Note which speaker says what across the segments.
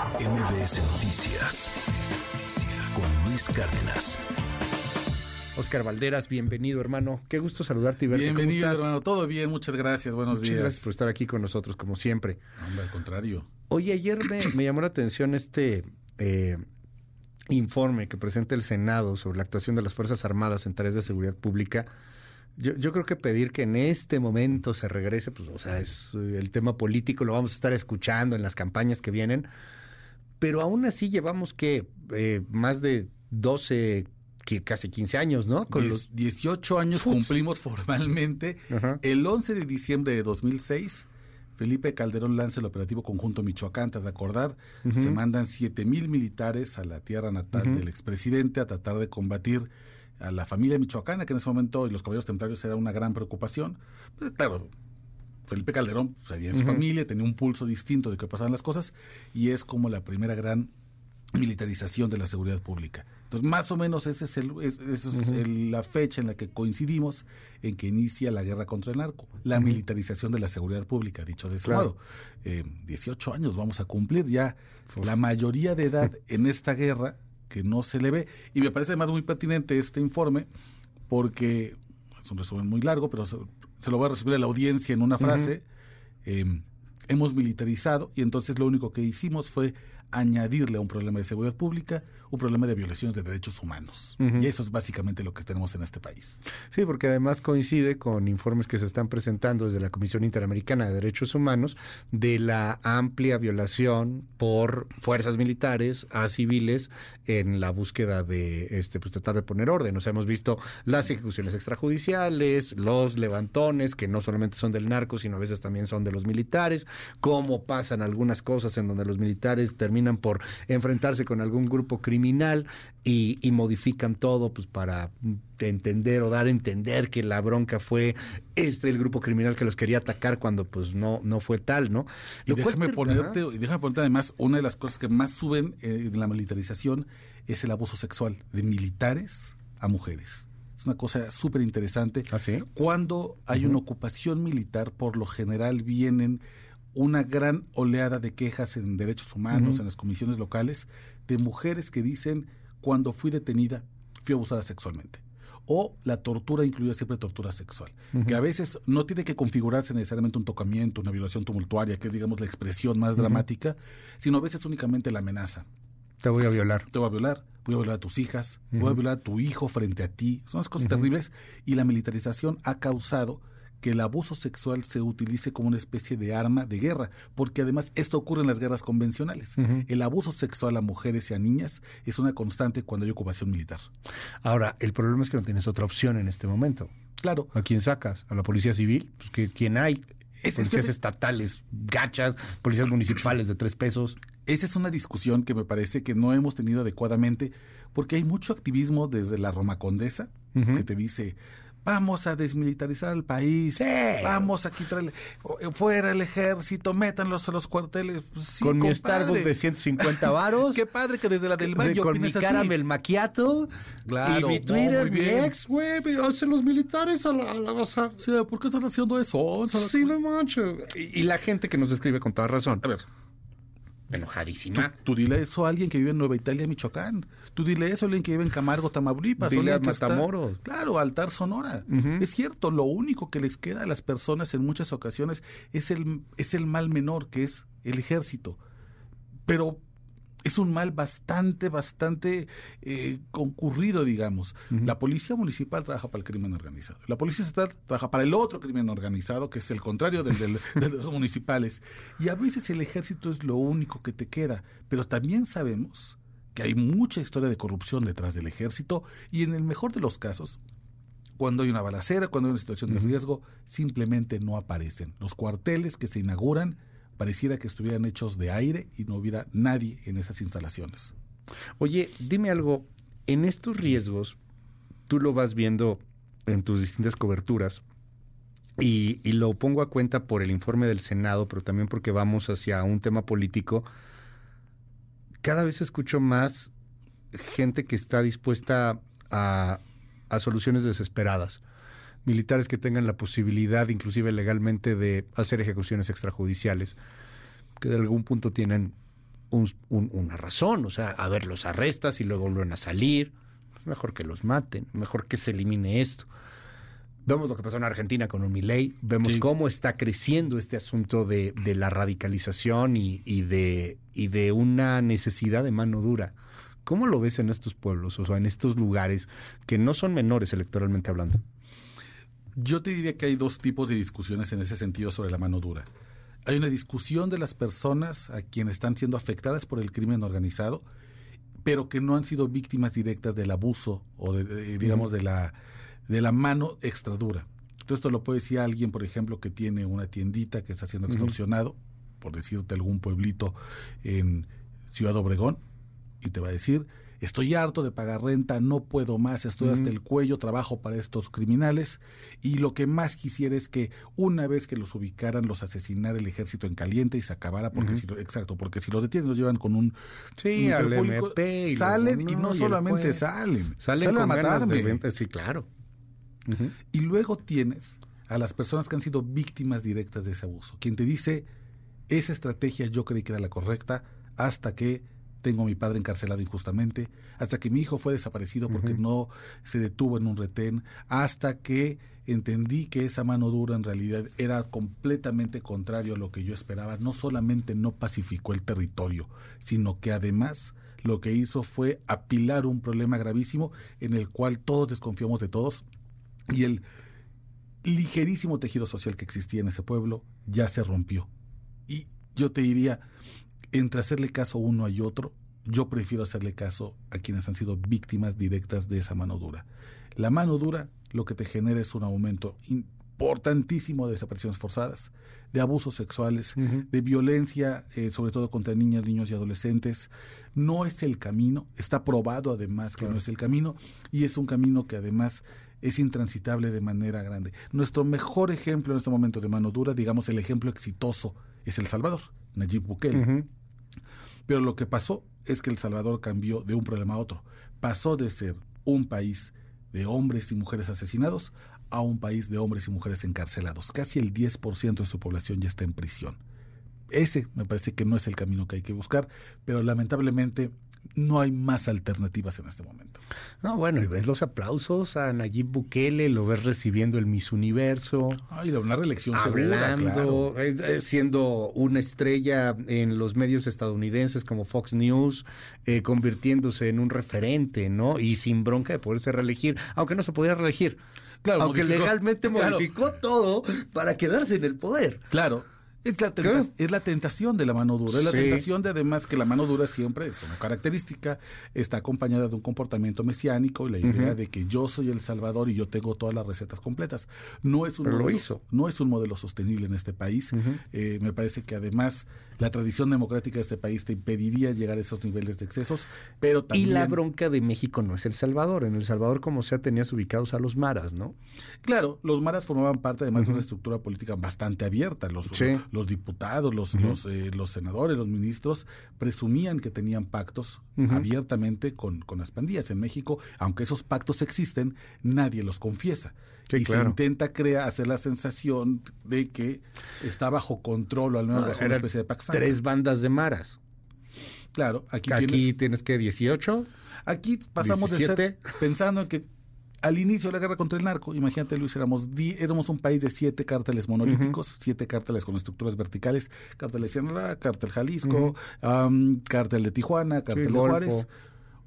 Speaker 1: MBS Noticias con Luis Cárdenas.
Speaker 2: Oscar Valderas, bienvenido hermano. Qué gusto saludarte y verte.
Speaker 3: Bienvenido hermano, todo bien, muchas gracias, buenos
Speaker 2: muchas
Speaker 3: días.
Speaker 2: Gracias por estar aquí con nosotros como siempre.
Speaker 3: Hombre, al contrario.
Speaker 2: Oye, ayer me, llamó la atención este eh, informe que presenta el Senado sobre la actuación de las Fuerzas Armadas en tareas de seguridad pública. Yo, yo, creo que pedir que en este momento se regrese, pues, o sea, es el tema político, lo vamos a estar escuchando en las campañas que vienen, pero aún así llevamos que eh, más de 12, que casi 15 años, ¿no?
Speaker 3: Con los 18 años cumplimos formalmente. El 11 de diciembre de 2006, Felipe Calderón lanza el operativo conjunto Michoacán, ¿te de acordar? Se mandan 7 mil militares a la tierra natal del expresidente a tratar de combatir a la familia michoacana, que en ese momento y los caballeros templarios era una gran preocupación. Pues, claro, Felipe Calderón sabía pues, su familia, tenía un pulso distinto de qué pasaban las cosas, y es como la primera gran militarización de la seguridad pública. Entonces, más o menos esa es, el, la fecha en la que coincidimos en que inicia la guerra contra el narco, la militarización de la seguridad pública, dicho de ese modo. 18 eh, años vamos a cumplir ya la mayoría de edad en esta guerra que no se le ve. Y me parece además muy pertinente este informe porque es un resumen muy largo, pero se, lo voy a recibir a la audiencia en una frase. Em, hemos militarizado y entonces lo único que hicimos fue añadirle a un problema de seguridad pública un problema de violaciones de derechos humanos. Y eso es básicamente lo que tenemos en este país.
Speaker 2: Sí, porque además coincide con informes que se están presentando desde la Comisión Interamericana de Derechos Humanos de la amplia violación por fuerzas militares a civiles en la búsqueda de este pues tratar de poner orden. O sea, hemos visto las ejecuciones extrajudiciales, los levantones que no solamente son del narco, sino a veces también son de los militares, cómo pasan algunas cosas en donde los militares terminan por enfrentarse con algún grupo criminal y, modifican todo pues para entender o dar a entender que la bronca fue este el grupo criminal que los quería atacar cuando pues no no fue tal, ¿no?
Speaker 3: y déjame ponerte y déjame ponerte además una de las cosas que más suben eh, en la militarización es el abuso sexual de militares a mujeres. Es una cosa súper interesante.
Speaker 2: ¿Ah,
Speaker 3: Cuando hay una ocupación militar, por lo general vienen una gran oleada de quejas en derechos humanos, en las comisiones locales, de mujeres que dicen, cuando fui detenida, fui abusada sexualmente. O la tortura incluye siempre tortura sexual, que a veces no tiene que configurarse necesariamente un tocamiento, una violación tumultuaria, que es, digamos, la expresión más dramática, sino a veces únicamente la amenaza.
Speaker 2: Te voy a violar.
Speaker 3: Te voy a violar, voy a violar a tus hijas, voy a violar a tu hijo frente a ti. Son las cosas terribles y la militarización ha causado que el abuso sexual se utilice como una especie de arma de guerra, porque además esto ocurre en las guerras convencionales. El abuso sexual a mujeres y a niñas es una constante cuando hay ocupación militar.
Speaker 2: Ahora, el problema es que no tienes otra opción en este momento.
Speaker 3: Claro.
Speaker 2: ¿A quién sacas? ¿A la policía civil? Pues que quién hay. policías estatales, gachas, policías municipales de tres pesos.
Speaker 3: Esa es una discusión que me parece que no hemos tenido adecuadamente, porque hay mucho activismo desde la Roma Condesa, que te dice, vamos a desmilitarizar el país, vamos a quitarle fuera el ejército, métanlos a los cuarteles.
Speaker 2: Pues con mi Starbucks de 150 varos.
Speaker 3: Qué padre que desde la del Valle
Speaker 2: Con mi caramel maquiato.
Speaker 3: Claro.
Speaker 2: Y mi Twitter, mi ex, güey, hacen los militares a la, a la
Speaker 3: ¿Por qué están haciendo eso?
Speaker 2: Sí, no manches. Y, y la gente que nos escribe con toda razón.
Speaker 3: A ver,
Speaker 2: enojadísima.
Speaker 3: Tú, dile eso a alguien que vive en Nueva Italia, Michoacán. Tú dile eso a alguien que vive en Camargo, Tamaulipas.
Speaker 2: Dile a Matamoros.
Speaker 3: claro, Altar Sonora. Es cierto, lo único que les queda a las personas en muchas ocasiones es el, es el mal menor, que es el ejército. Pero es un mal bastante, bastante eh, concurrido, digamos. La policía municipal trabaja para el crimen organizado. La policía estatal trabaja para el otro crimen organizado, que es el contrario del, de los municipales. Y a veces el ejército es lo único que te queda. Pero también sabemos que hay mucha historia de corrupción detrás del ejército y en el mejor de los casos, cuando hay una balacera, cuando hay una situación de riesgo, simplemente no aparecen. Los cuarteles que se inauguran pareciera que estuvieran hechos de aire y no hubiera nadie en esas instalaciones.
Speaker 2: Oye, dime algo, en estos riesgos, tú lo vas viendo en tus distintas coberturas, y, y, lo pongo a cuenta por el informe del Senado, pero también porque vamos hacia un tema político, cada vez escucho más gente que está dispuesta a, a soluciones desesperadas militares que tengan la posibilidad, inclusive legalmente, de hacer ejecuciones extrajudiciales, que de algún punto tienen una razón. O sea, a ver, los arrestas y luego vuelven a salir. Mejor que los maten, mejor que se elimine esto. Vemos lo que pasó en Argentina con un Milei, vemos cómo está creciendo este asunto de, la radicalización y, de, y de una necesidad de mano dura. ¿Cómo lo ves en estos pueblos, o sea, en estos lugares que no son menores electoralmente hablando?
Speaker 3: Yo te diría que hay dos tipos de discusiones en ese sentido sobre la mano dura. Hay una discusión de las personas a quienes están siendo afectadas por el crimen organizado, pero que no han sido víctimas directas del abuso o, de, digamos, de la de la mano extra dura. Entonces, esto lo puede decir alguien, por ejemplo, que tiene una tiendita que está siendo extorsionado, por decirte algún pueblito en Ciudad Obregón, y te va a decir, estoy harto de pagar renta, no puedo más, estoy hasta el cuello, trabajo para estos criminales, y lo que más quisiera es que una vez que los ubicaran, los asesinara el ejército en caliente y se acabara, porque si, exacto, porque si los detienen, los llevan con un...
Speaker 2: Sí, al MP
Speaker 3: salen y no, solamente salen,
Speaker 2: salen, a matarme. sí, claro.
Speaker 3: Y luego tienes a las personas que han sido víctimas directas de ese abuso, quien te dice, esa estrategia yo creí que era la correcta hasta que tengo a mi padre encarcelado injustamente, hasta que mi hijo fue desaparecido porque no se detuvo en un retén, hasta que entendí que esa mano dura en realidad era completamente contrario a lo que yo esperaba. No solamente no pacificó el territorio, sino que además lo que hizo fue apilar un problema gravísimo en el cual todos desconfiamos de todos y el ligerísimo tejido social que existía en ese pueblo ya se rompió. Y yo te diría, entre hacerle caso uno y otro, yo prefiero hacerle caso a quienes han sido víctimas directas de esa mano dura. La mano dura lo que te genera es un aumento importantísimo de desapariciones forzadas, de abusos sexuales, de violencia, eh, sobre todo contra niñas, niños y adolescentes. No es el camino, está probado además que no es el camino, y es un camino que además es intransitable de manera grande. Nuestro mejor ejemplo en este momento de mano dura, digamos el ejemplo exitoso, es El Salvador, Nayib Bukele. Pero lo que pasó es que El Salvador cambió de un problema a otro. Pasó de ser un país de hombres y mujeres asesinados a un país de hombres y mujeres encarcelados. Casi el 10% de su población ya está en prisión. Ese me parece que no es el camino que hay que buscar, pero lamentablemente no hay más alternativas en este momento.
Speaker 2: No, bueno, y ves los aplausos a Nayib Bukele, lo ves recibiendo el Miss Universo.
Speaker 3: Ay, una reelección
Speaker 2: hablando, eh, eh, siendo una estrella en los medios estadounidenses como Fox News, eh, convirtiéndose en un referente, ¿no? Y sin bronca de poderse reelegir, aunque no se podía reelegir. Claro, aunque legalmente modificó todo para quedarse en el poder.
Speaker 3: Claro, es la, es la tentación de la mano dura, es la tentación de además que la mano dura siempre es una característica, está acompañada de un comportamiento mesiánico y la idea de que yo soy el Salvador y yo tengo todas las recetas completas. No es un, modelo, No es un modelo sostenible en este país. Eh, me parece que además la tradición democrática de este país te impediría llegar a esos niveles de excesos, pero también...
Speaker 2: Y la bronca de México no es El Salvador. En El Salvador, como sea, tenías ubicados a los maras, ¿no?
Speaker 3: Claro, los maras formaban parte además de una estructura política bastante abierta. Los, los diputados, los, los, eh, los, senadores, los ministros presumían que tenían pactos abiertamente con, con las pandillas. En México, aunque esos pactos existen, nadie los confiesa. y se intenta crear, hacer la sensación de que está bajo control o al menos bajo una especie de pacto
Speaker 2: tres bandas de maras.
Speaker 3: Claro, aquí,
Speaker 2: aquí tienes, que 18.
Speaker 3: Aquí pasamos de ser pensando en que al inicio de la guerra contra el narco, imagínate Luis, éramos, éramos un país de siete cárteles monolíticos, siete cárteles con estructuras verticales, cártel de Sinaloa, cártel Jalisco, cártel de Tijuana, cártel de Juárez.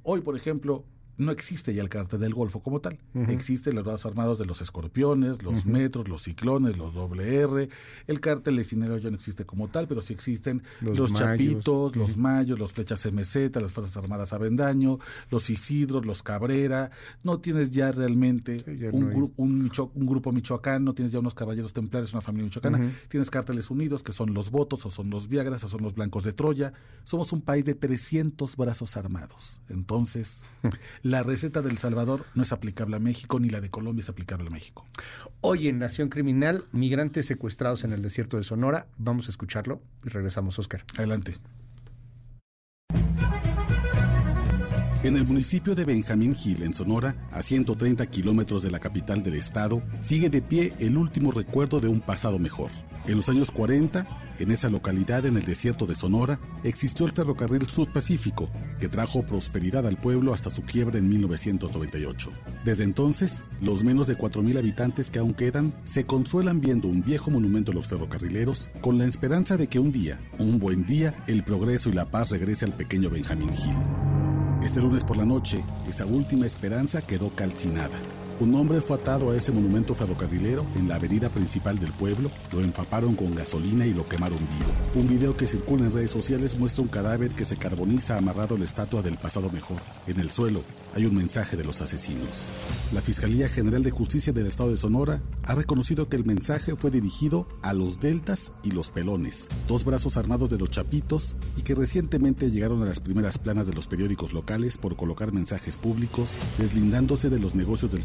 Speaker 3: Hoy, por ejemplo, no existe ya el cártel del Golfo como tal. Existen los brazos armados de los escorpiones, los metros, los ciclones, los doble R. El cártel de Sinaloa ya no existe como tal, pero sí existen los, chapitos, los mayos, los flechas MZ, las Fuerzas Armadas Avendaño, los Isidros, los Cabrera. No tienes ya realmente un, un, grupo michoacán, no tienes ya unos caballeros templarios, una familia michoacana. Tienes cárteles unidos, que son los votos, o son los Viagras, o son los blancos de Troya. Somos un país de 300 brazos armados. Entonces... la receta del Salvador no es aplicable a México, ni la de Colombia es aplicable a México.
Speaker 2: Hoy en Nación Criminal, migrantes secuestrados en el desierto de Sonora. Vamos a escucharlo y regresamos, Oscar.
Speaker 3: Adelante.
Speaker 1: En el municipio de Benjamín Gil, en Sonora, a 130 kilómetros de la capital del estado, sigue de pie el último recuerdo de un pasado mejor. En los años 40,
Speaker 3: En esa localidad, en el desierto de Sonora, existió el ferrocarril Sud Pacífico, que trajo prosperidad al pueblo hasta su quiebra en 1998. Desde entonces, los menos de 4.000 habitantes que aún quedan se consuelan viendo un viejo monumento a los ferrocarrileros con la esperanza de que un día, un buen día, el progreso y la paz regrese al pequeño Benjamín Hill. Este lunes por la noche, esa última esperanza quedó calcinada. Un hombre fue atado a ese monumento ferrocarrilero en la avenida principal del pueblo, lo empaparon con gasolina y lo quemaron vivo. Un video que circula en redes sociales muestra un cadáver que se carboniza amarrado a la estatua del pasado mejor. En el suelo hay un mensaje de los asesinos. La Fiscalía General de Justicia del Estado de Sonora ha reconocido que el mensaje fue dirigido a los deltas y los pelones, dos brazos armados de los chapitos y que recientemente llegaron a las primeras planas de los periódicos locales por colocar mensajes públicos deslindándose de los negocios del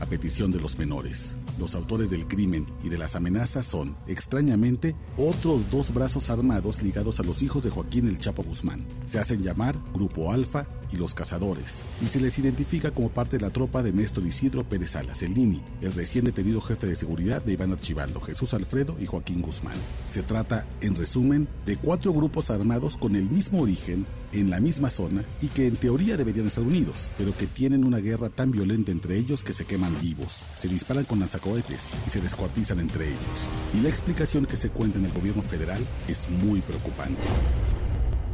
Speaker 3: a petición de los menores. Los autores del crimen y de las amenazas son, extrañamente, otros dos brazos armados ligados a los hijos de Joaquín el Chapo Guzmán. Se hacen llamar Grupo Alfa y los Cazadores, y se les identifica como parte de la tropa de Néstor Isidro Pérez Salas, el el recién detenido jefe de seguridad de Iván Archibaldo, Jesús Alfredo y Joaquín Guzmán. Se trata, en resumen, de cuatro grupos armados con el mismo origen, en la misma zona y que en teoría deberían estar unidos, pero que tienen una guerra tan violenta entre ellos que se queman vivos, se disparan con lanzacohetes y se descuartizan entre ellos. Y la explicación que se cuenta en el gobierno federal es muy preocupante.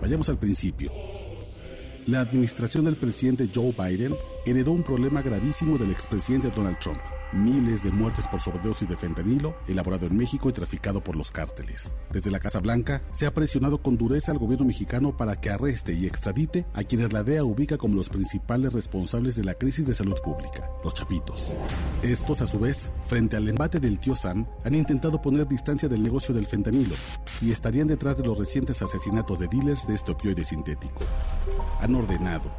Speaker 3: Vayamos al principio. La administración del presidente Joe Biden heredó un problema gravísimo del expresidente Donald Trump miles de muertes por sobredosis de fentanilo elaborado en México y traficado por los cárteles. Desde la Casa Blanca se ha presionado con dureza al gobierno mexicano para que arreste y extradite a quienes la DEA ubica como los principales responsables de la crisis de salud pública, los chapitos. Estos, a su vez, frente al embate del tío Sam, han intentado poner distancia del negocio del fentanilo y estarían detrás de los recientes asesinatos de dealers de este opioide sintético. Han ordenado,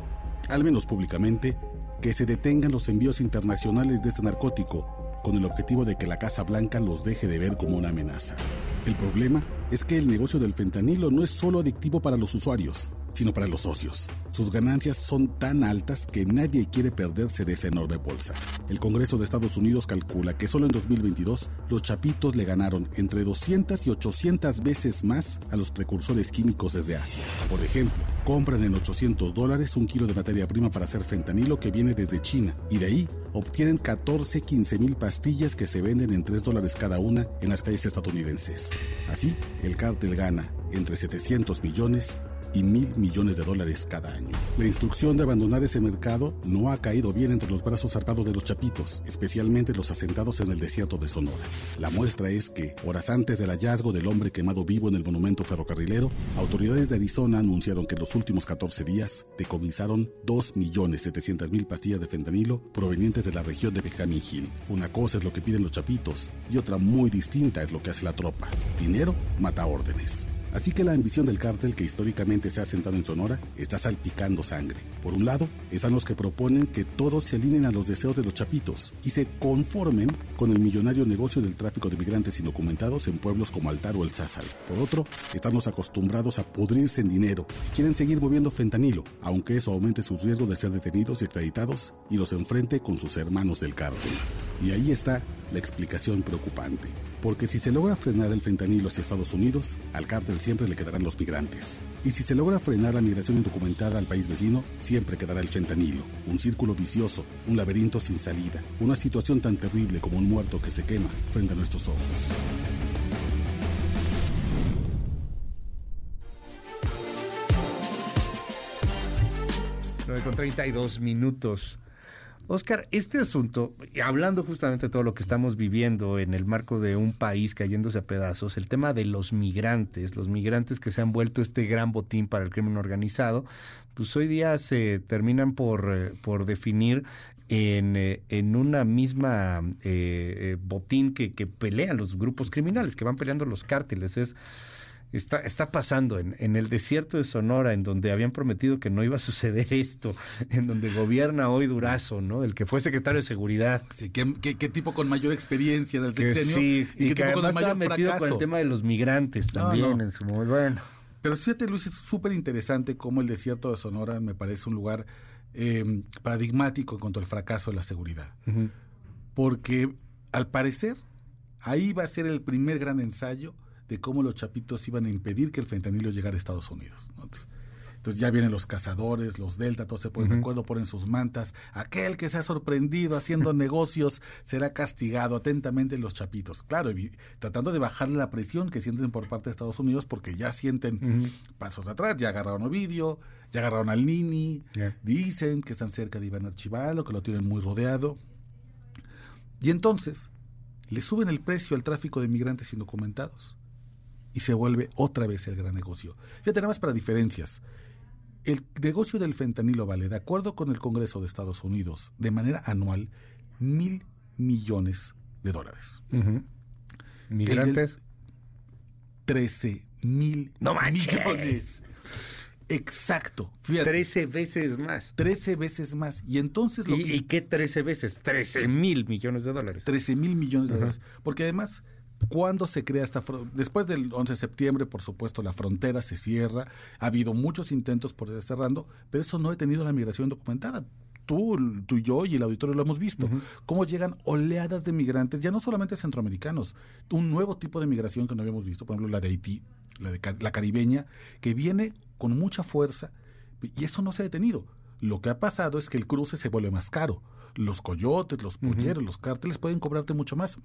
Speaker 3: al menos públicamente, que se detengan los envíos internacionales de este narcótico con el objetivo de que la Casa Blanca los deje de ver como una amenaza. El problema es que el negocio del fentanilo no es solo adictivo para los usuarios, sino para los socios. Sus ganancias son tan altas que nadie quiere perderse de esa enorme bolsa. El Congreso de Estados Unidos calcula que solo en 2022 los chapitos le ganaron entre 200 y 800 veces más a los precursores químicos desde Asia. Por ejemplo, compran en 800 dólares un kilo de materia prima para hacer fentanilo que viene desde China y de ahí obtienen 14, 15 mil pastillas que se venden en 3 dólares cada una en las calles estadounidenses. Así, el cártel gana entre 700 millones y mil millones de dólares cada año. La instrucción de abandonar ese mercado no ha caído bien entre los brazos armados de los chapitos, especialmente los asentados en el desierto de Sonora. La muestra es que, horas antes del hallazgo del hombre quemado vivo en el monumento ferrocarrilero, autoridades de Arizona anunciaron que en los últimos 14 días decomisaron 2.700.000 pastillas de fentanilo provenientes de la región de Benjamin Hill. Una cosa es lo que piden los chapitos y otra muy distinta es lo que hace la tropa. Dinero mata órdenes. Así que la ambición del cártel que históricamente se ha sentado en Sonora está salpicando sangre. Por un lado, están los que proponen que todos se alineen a los deseos de los chapitos y se conformen con el millonario negocio del tráfico de migrantes indocumentados en pueblos como Altar o El Zázar. Por otro, están los acostumbrados a pudrirse en dinero y quieren seguir moviendo fentanilo, aunque eso aumente sus riesgos de ser detenidos y extraditados y los enfrente con sus hermanos del cártel. Y ahí está la explicación preocupante. Porque si se logra frenar el fentanilo hacia Estados Unidos, al cártel siempre le quedarán los migrantes. Y si se logra frenar la migración indocumentada al país vecino, siempre quedará el fentanilo. Un círculo vicioso, un laberinto sin salida, una situación tan terrible como un muerto que se quema frente a nuestros ojos.
Speaker 2: con 32 minutos. Oscar, este asunto, hablando justamente de todo lo que estamos viviendo en el marco de un país cayéndose a pedazos, el tema de los migrantes, los migrantes que se han vuelto este gran botín para el crimen organizado, pues hoy día se terminan por, eh, por definir en, eh, en, una misma eh, botín que, que pelean los grupos criminales, que van peleando los cárteles. Es está, está pasando en, en, el desierto de Sonora, en donde habían prometido que no iba a suceder esto, en donde gobierna hoy Durazo, ¿no? El que fue secretario de Seguridad.
Speaker 4: Sí, ¿qué, qué, tipo con mayor experiencia del sexenio?
Speaker 2: sí,
Speaker 4: y,
Speaker 2: que tipo con mayor metido con el tema de los migrantes también en su momento. Bueno.
Speaker 4: Pero fíjate, Luis, es súper interesante cómo el desierto de Sonora me parece un lugar eh, paradigmático en cuanto al fracaso de la seguridad. Porque, al parecer, ahí va a ser el primer gran ensayo
Speaker 3: de cómo los chapitos iban a impedir que el fentanilo llegara a Estados Unidos. Entonces, entonces ya vienen los cazadores, los delta, todos se ponen de acuerdo, ponen sus mantas. Aquel que se ha sorprendido haciendo negocios será castigado atentamente los chapitos. Claro, tratando de bajarle la presión que sienten por parte de Estados Unidos porque ya sienten pasos atrás, ya agarraron Ovidio, ya agarraron al Nini, dicen que están cerca de Iván Archivalo, que lo tienen muy rodeado. Y entonces le suben el precio al tráfico de migrantes indocumentados y se vuelve otra vez el gran negocio. Ya tenemos para diferencias. El negocio del fentanilo vale, de acuerdo con el Congreso de Estados Unidos, de manera anual, mil millones de dólares.
Speaker 2: ¿Migrantes?
Speaker 3: Trece mil
Speaker 2: no
Speaker 3: millones. Exacto.
Speaker 2: Trece veces más.
Speaker 3: Trece veces más. Y entonces
Speaker 2: lo ¿Y, qué trece veces? Trece mil millones de dólares.
Speaker 3: Trece mil millones de dólares. Porque además ¿Cuándo se crea esta Después del 11 de septiembre, por supuesto, la frontera se cierra. Ha habido muchos intentos por ir cerrando, pero eso no ha tenido la migración documentada. Tú, tú y yo y el auditorio lo hemos visto. Cómo llegan oleadas de migrantes, ya no solamente centroamericanos, un nuevo tipo de migración que no habíamos visto, por ejemplo, la de Haití, la, de, la caribeña, que viene con mucha fuerza y eso no se ha detenido. Lo que ha pasado es que el cruce se vuelve más caro. Los coyotes, los polleros, los cárteles pueden cobrarte mucho más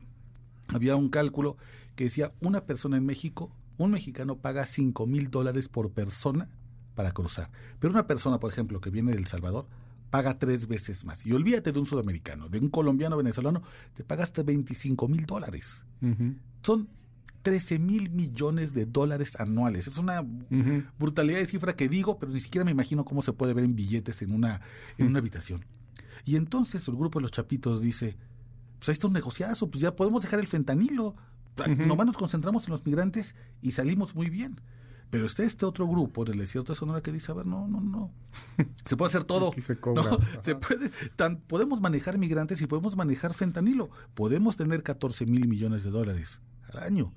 Speaker 3: había un cálculo que decía una persona en México, un mexicano paga 5 mil dólares por persona para cruzar. Pero una persona, por ejemplo, que viene de El Salvador, paga tres veces más. Y olvídate de un sudamericano, de un colombiano venezolano, te paga hasta 25 mil dólares. Son 13 mil millones de dólares anuales. Es una brutalidad de cifra que digo, pero ni siquiera me imagino cómo se puede ver en billetes en una, en una habitación. Y entonces el grupo de los chapitos dice, pues ahí está un negociazo, pues ya podemos dejar el fentanilo. Nomás nos concentramos en los migrantes y salimos muy bien. Pero está este otro grupo en el desierto de Sonora que dice, a ver, no, no, no. Se puede hacer todo.
Speaker 2: se,
Speaker 3: se puede, tan, podemos manejar migrantes y podemos manejar fentanilo. Podemos tener 14 mil millones de dólares al año.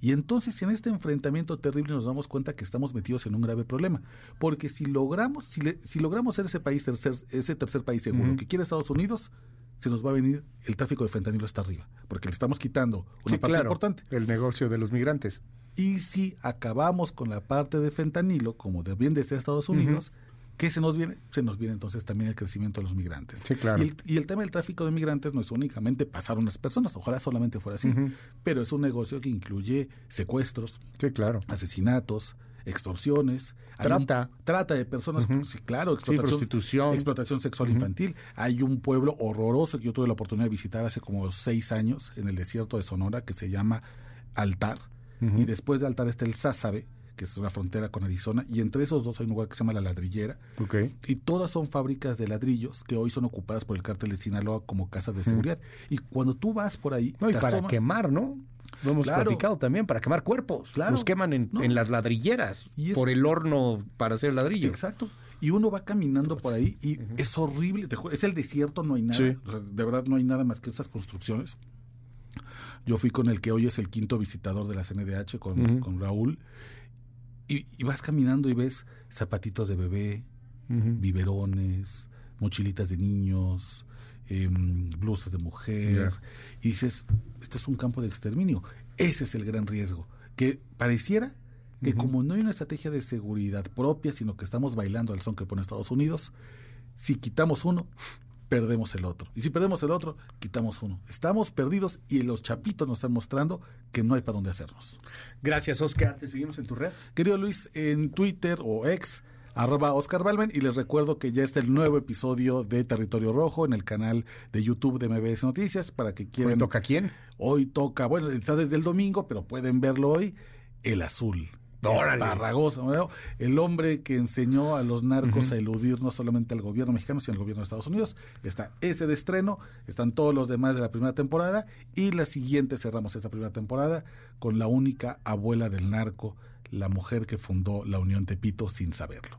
Speaker 3: Y entonces en este enfrentamiento terrible nos damos cuenta que estamos metidos en un grave problema. Porque si logramos, si, si logramos ser ese país tercer, ese tercer país seguro que quiere Estados Unidos, se nos va a venir el tráfico de fentanilo hasta arriba, porque le estamos quitando una parte importante.
Speaker 2: El negocio de los migrantes.
Speaker 3: Y si acabamos con la parte de fentanilo, como de bien desea Estados Unidos, ¿qué se nos viene? Se nos viene entonces también el crecimiento de los migrantes.
Speaker 2: Sí, claro.
Speaker 3: y, el, tema del tráfico de migrantes no es únicamente pasar unas personas, ojalá solamente fuera así, pero es un negocio que incluye secuestros,
Speaker 2: sí, claro.
Speaker 3: asesinatos, extorsiones,
Speaker 2: trata,
Speaker 3: trata de personas, sí, claro,
Speaker 2: explotación, prostitución,
Speaker 3: explotación sexual infantil. Hay un pueblo horroroso que yo tuve la oportunidad de visitar hace como seis años en el desierto de Sonora que se llama Altar y después de Altar está el Sázabe que es una frontera con Arizona, y entre esos dos hay un lugar que se llama La Ladrillera. Y todas son fábricas de ladrillos que hoy son ocupadas por el cártel de Sinaloa como casas de seguridad. Y cuando tú vas por ahí...
Speaker 2: No, y para quemar, ¿no? Lo hemos platicado también, para quemar cuerpos. Claro. Los queman en, las ladrilleras, por el horno para hacer ladrillo.
Speaker 3: Exacto. Y uno va caminando por ahí y es horrible. es el desierto, no hay nada. de verdad no hay nada más que esas construcciones. Yo fui con el que hoy es el quinto visitador de la CNDH, con, con Raúl. Y, vas caminando y ves zapatitos de bebé, biberones, mochilitas de niños, Em, blusas de mujer, y dices, esto es un campo de exterminio. Ese es el gran riesgo, que pareciera que como no hay una estrategia de seguridad propia, sino que estamos bailando al son que pone Estados Unidos, si quitamos uno, perdemos el otro. Y si perdemos el otro, quitamos uno. Estamos perdidos y los chapitos nos están mostrando que no hay para dónde hacernos.
Speaker 2: Gracias, Oscar. Te seguimos en tu red.
Speaker 3: Querido Luis, en Twitter o ex arroba Oscar Balmen y les recuerdo que ya está el nuevo episodio de Territorio Rojo en el canal de YouTube de MBS Noticias para que quieran...
Speaker 2: ¿Hoy toca quién?
Speaker 3: Hoy toca, bueno, está desde el domingo, pero pueden verlo hoy, El Azul. Esparragoso, el hombre que enseñó a los narcos a eludir no solamente al gobierno mexicano, sino al gobierno de Estados Unidos. Está ese de estreno, están todos los demás de la primera temporada y la siguiente cerramos esta primera temporada con la única abuela del narco la mujer que fundó la Unión Tepito sin saberlo.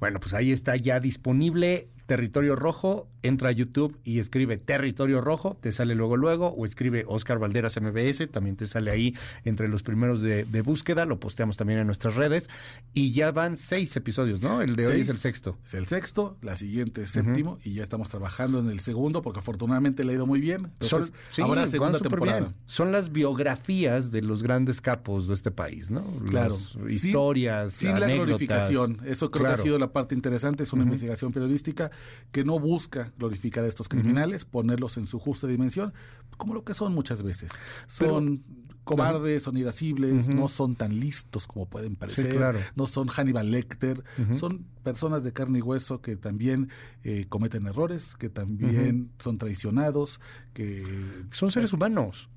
Speaker 2: Bueno, pues ahí está ya disponible Territorio Rojo, entra a YouTube y escribe Territorio Rojo, te sale luego luego, o escribe Oscar Valderas MBS, también te sale ahí entre los primeros de, búsqueda, lo posteamos también en nuestras redes, y ya van seis episodios, ¿no? El de hoy es el sexto.
Speaker 3: Es el sexto, la siguiente es séptimo, y ya estamos trabajando en el segundo, porque afortunadamente le ha ido muy bien. Entonces, ahora segunda temporada.
Speaker 2: Son las biografías de los grandes capos de este país, ¿no?
Speaker 3: Claro.
Speaker 2: historias,
Speaker 3: sin, la glorificación. Eso creo que ha sido la parte interesante, es una investigación periodística que no busca glorificar a estos criminales, ponerlos en su justa dimensión, como lo que son muchas veces. Son cobardes, son irascibles, no son tan listos como pueden parecer, no son Hannibal Lecter, son personas de carne y hueso que también eh, cometen errores, que también son traicionados, que...
Speaker 2: Son seres humanos.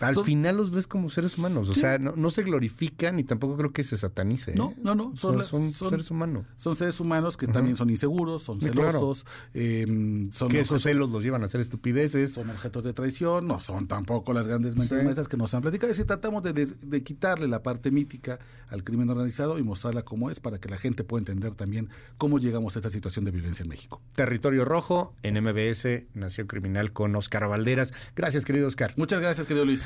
Speaker 2: Al final los ves como seres humanos, o sea, no, se glorifican y tampoco creo que se satanice.
Speaker 3: No, ¿eh? no, no,
Speaker 2: son, son, seres humanos.
Speaker 3: Son seres humanos que también son inseguros, son celosos,
Speaker 2: em, son que esos celos los llevan a hacer estupideces.
Speaker 3: Son objetos de traición, no son tampoco las grandes mentes maestras que nos han platicado. Si tratamos de, de, quitarle la parte mítica al crimen organizado y mostrarla como es para que la gente pueda entender también cómo llegamos a esta situación de violencia en México.
Speaker 2: Territorio Rojo, en MBS, Nación Criminal con Oscar Valderas. Gracias, querido Oscar.
Speaker 3: Muchas gracias, querido Luis.